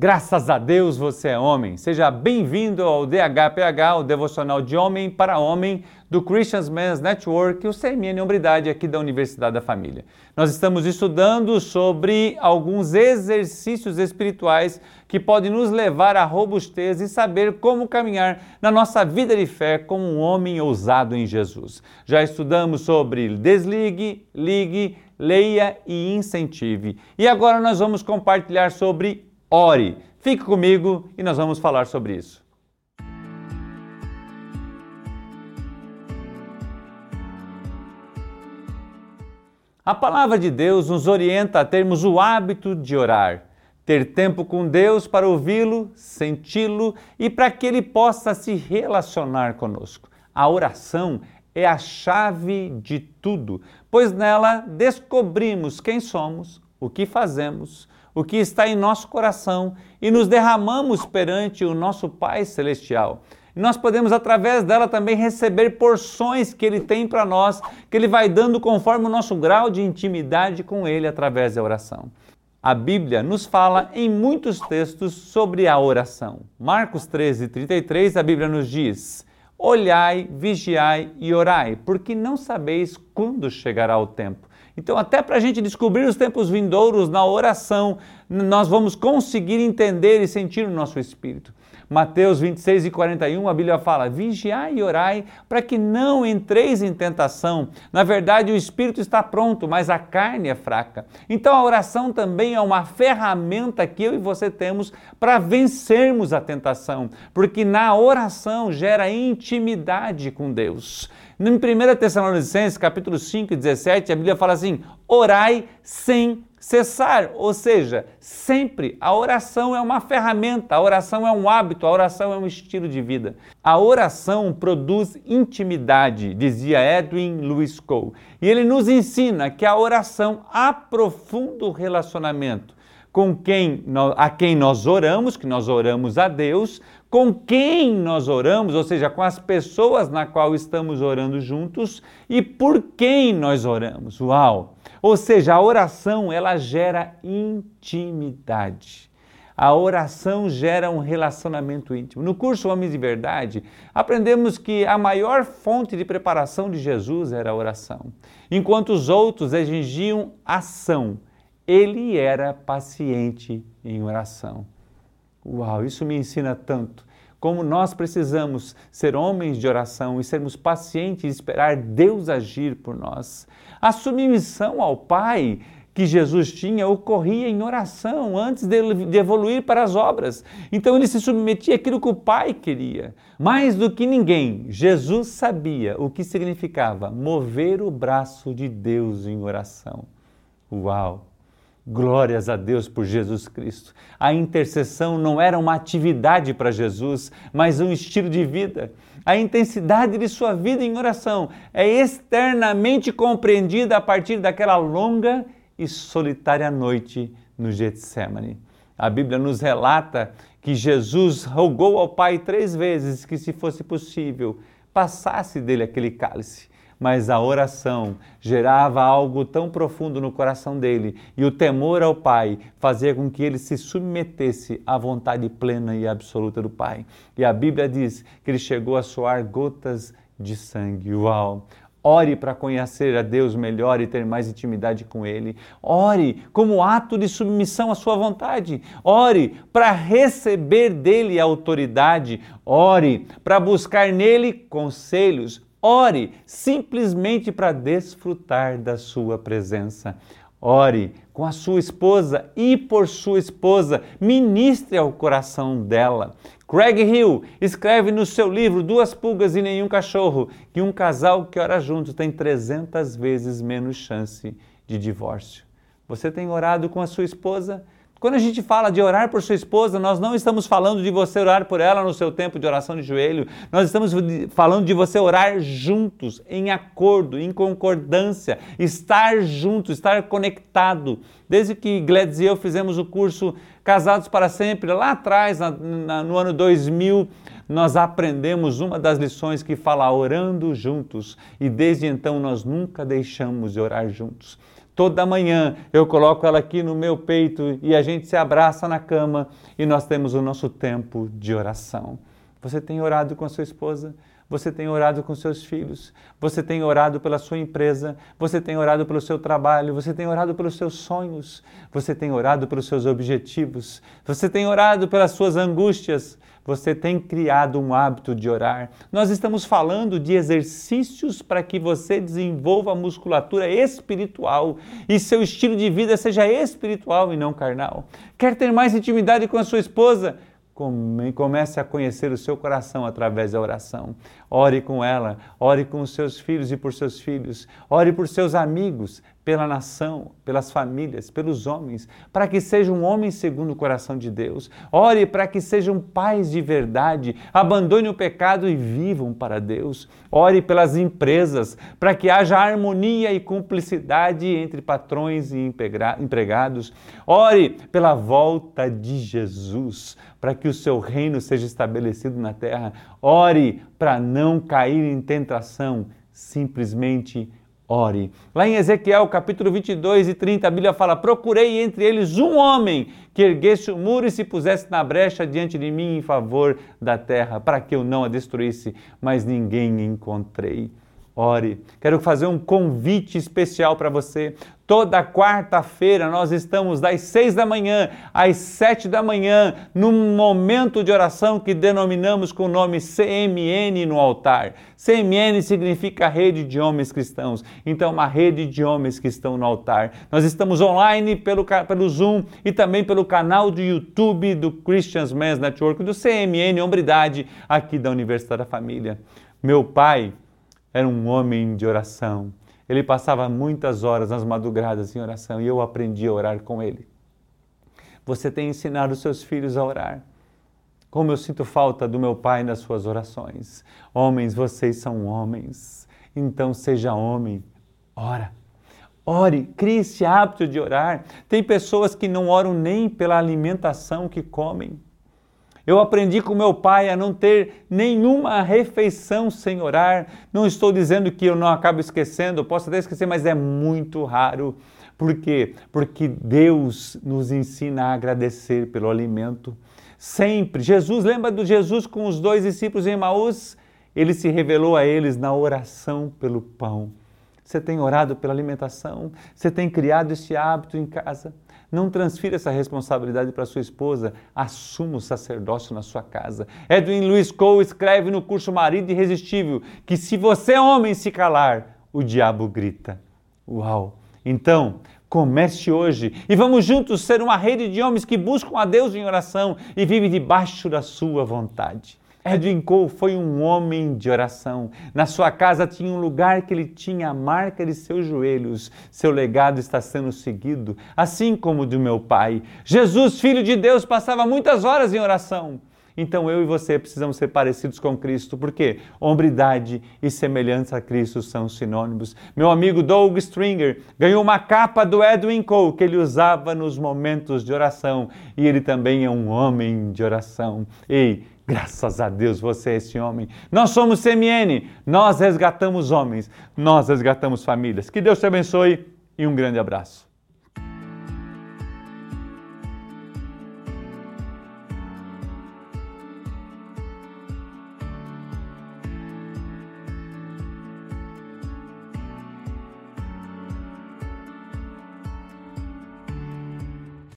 Graças a Deus você é homem. Seja bem-vindo ao DHPH, o devocional de homem para homem do Christian Men's Network, o CMN Hombridade aqui da Universidade da Família. Nós estamos estudando sobre alguns exercícios espirituais que podem nos levar à robustez e saber como caminhar na nossa vida de fé como um homem ousado em Jesus. Já estudamos sobre desligue, ligue, leia e incentive. E agora nós vamos compartilhar sobre ore. Fique comigo e nós vamos falar sobre isso. A palavra de Deus nos orienta a termos o hábito de orar, ter tempo com Deus para ouvi-lo, senti-lo e para que ele possa se relacionar conosco. A oração é a chave de tudo, pois nela descobrimos quem somos, o que fazemos, o que está em nosso coração e nos derramamos perante o nosso Pai Celestial. E nós podemos, através dela, também receber porções que Ele tem para nós, que Ele vai dando conforme o nosso grau de intimidade com Ele através da oração. A Bíblia nos fala em muitos textos sobre a oração. Marcos 13, 33, a Bíblia nos diz: Olhai, vigiai e orai, porque não sabeis quando chegará o tempo. Então, até para a gente descobrir os tempos vindouros na oração, nós vamos conseguir entender e sentir o nosso espírito. Mateus 26 e 41, a Bíblia fala: Vigiai e orai para que não entreis em tentação. Na verdade, o espírito está pronto, mas a carne é fraca. Então, a oração também é uma ferramenta que eu e você temos para vencermos a tentação, porque na oração gera intimidade com Deus. Em 1 Tessalonicenses, capítulo 5, 17, a Bíblia fala assim: orai sem cessar, ou seja, sempre a oração é uma ferramenta, a oração é um hábito, a oração é um estilo de vida. A oração produz intimidade, dizia Edwin Lewis Cole, e ele nos ensina que a oração aprofunda o relacionamento com quem a quem nós oramos, que nós oramos a Deus, com quem nós oramos, ou seja, com as pessoas na qual estamos orando juntos e por quem nós oramos. Uau! Ou seja, a oração ela gera intimidade. A oração gera um relacionamento íntimo. No curso Homens de Verdade, aprendemos que a maior fonte de preparação de Jesus era a oração. Enquanto os outros exigiam ação, ele era paciente em oração. Uau, isso me ensina tanto. Como nós precisamos ser homens de oração e sermos pacientes e esperar Deus agir por nós. A submissão ao Pai que Jesus tinha ocorria em oração antes de, evoluir para as obras. Então ele se submetia àquilo que o Pai queria. Mais do que ninguém, Jesus sabia o que significava mover o braço de Deus em oração. Uau! Glórias a Deus por Jesus Cristo. A intercessão não era uma atividade para Jesus, mas um estilo de vida. A intensidade de sua vida em oração é externamente compreendida a partir daquela longa e solitária noite no Getsemane. A Bíblia nos relata que Jesus rogou ao Pai três vezes que, se fosse possível, passasse dele aquele cálice mas a oração gerava algo tão profundo no coração dele e o temor ao Pai fazia com que ele se submetesse à vontade plena e absoluta do Pai. E a Bíblia diz que ele chegou a soar gotas de sangue. Uau! Ore para conhecer a Deus melhor e ter mais intimidade com Ele. Ore como ato de submissão à Sua vontade. Ore para receber dele a autoridade. Ore para buscar nele conselhos. Ore simplesmente para desfrutar da sua presença. Ore com a sua esposa e por sua esposa, ministre ao coração dela. Craig Hill escreve no seu livro Duas Pulgas e Nenhum Cachorro que um casal que ora junto tem 300 vezes menos chance de divórcio. Você tem orado com a sua esposa? Quando a gente fala de orar por sua esposa, nós não estamos falando de você orar por ela no seu tempo de oração de joelho, nós estamos falando de você orar juntos, em acordo, em concordância, estar junto, estar conectado. Desde que Gladys e eu fizemos o curso Casados para Sempre, lá atrás, na, na, no ano 2000, nós aprendemos uma das lições que fala orando juntos, e desde então nós nunca deixamos de orar juntos. Toda manhã eu coloco ela aqui no meu peito e a gente se abraça na cama e nós temos o nosso tempo de oração. Você tem orado com a sua esposa? Você tem orado com seus filhos, você tem orado pela sua empresa, você tem orado pelo seu trabalho, você tem orado pelos seus sonhos, você tem orado pelos seus objetivos, você tem orado pelas suas angústias, você tem criado um hábito de orar. Nós estamos falando de exercícios para que você desenvolva a musculatura espiritual e seu estilo de vida seja espiritual e não carnal. Quer ter mais intimidade com a sua esposa? Comece a conhecer o seu coração através da oração. Ore com ela, ore com os seus filhos e por seus filhos, ore por seus amigos, pela nação, pelas famílias, pelos homens, para que sejam homens segundo o coração de Deus. Ore para que sejam pais de verdade, abandone o pecado e vivam para Deus. Ore pelas empresas, para que haja harmonia e cumplicidade entre patrões e empregados. Ore pela volta de Jesus, para que o seu reino seja estabelecido na terra. Ore para não cair em tentação, simplesmente ore. Lá em Ezequiel capítulo 22 e 30, a Bíblia fala: Procurei entre eles um homem que erguesse o muro e se pusesse na brecha diante de mim em favor da terra, para que eu não a destruísse, mas ninguém encontrei. Ore. Quero fazer um convite especial para você. Toda quarta-feira nós estamos das seis da manhã às sete da manhã num momento de oração que denominamos com o nome CMN no altar. CMN significa Rede de Homens Cristãos. Então, uma rede de homens que estão no altar. Nós estamos online pelo, pelo Zoom e também pelo canal do YouTube do Christians Men's Network, do CMN Hombridade, aqui da Universidade da Família. Meu pai era um homem de oração ele passava muitas horas nas madrugadas em oração e eu aprendi a orar com ele. Você tem ensinado seus filhos a orar. Como eu sinto falta do meu pai nas suas orações. Homens, vocês são homens. Então seja homem. Ora. Ore, crie esse hábito de orar. Tem pessoas que não oram nem pela alimentação que comem. Eu aprendi com meu pai a não ter nenhuma refeição sem orar. Não estou dizendo que eu não acabo esquecendo, posso até esquecer, mas é muito raro. Por quê? Porque Deus nos ensina a agradecer pelo alimento. Sempre. Jesus, lembra do Jesus com os dois discípulos em Maús? Ele se revelou a eles na oração pelo pão. Você tem orado pela alimentação? Você tem criado esse hábito em casa? Não transfira essa responsabilidade para sua esposa, assuma o sacerdócio na sua casa. Edwin Lewis Cole escreve no curso Marido Irresistível que se você, homem, se calar, o diabo grita. Uau! Então, comece hoje e vamos juntos ser uma rede de homens que buscam a Deus em oração e vivem debaixo da sua vontade. Edwin Cole foi um homem de oração. Na sua casa tinha um lugar que ele tinha a marca de seus joelhos. Seu legado está sendo seguido, assim como o do meu pai. Jesus, filho de Deus, passava muitas horas em oração. Então eu e você precisamos ser parecidos com Cristo, porque hombridade e semelhança a Cristo são sinônimos. Meu amigo Doug Stringer ganhou uma capa do Edwin Cole que ele usava nos momentos de oração e ele também é um homem de oração. Ei, Graças a Deus você é esse homem. Nós somos CMN, nós resgatamos homens, nós resgatamos famílias. Que Deus te abençoe e um grande abraço.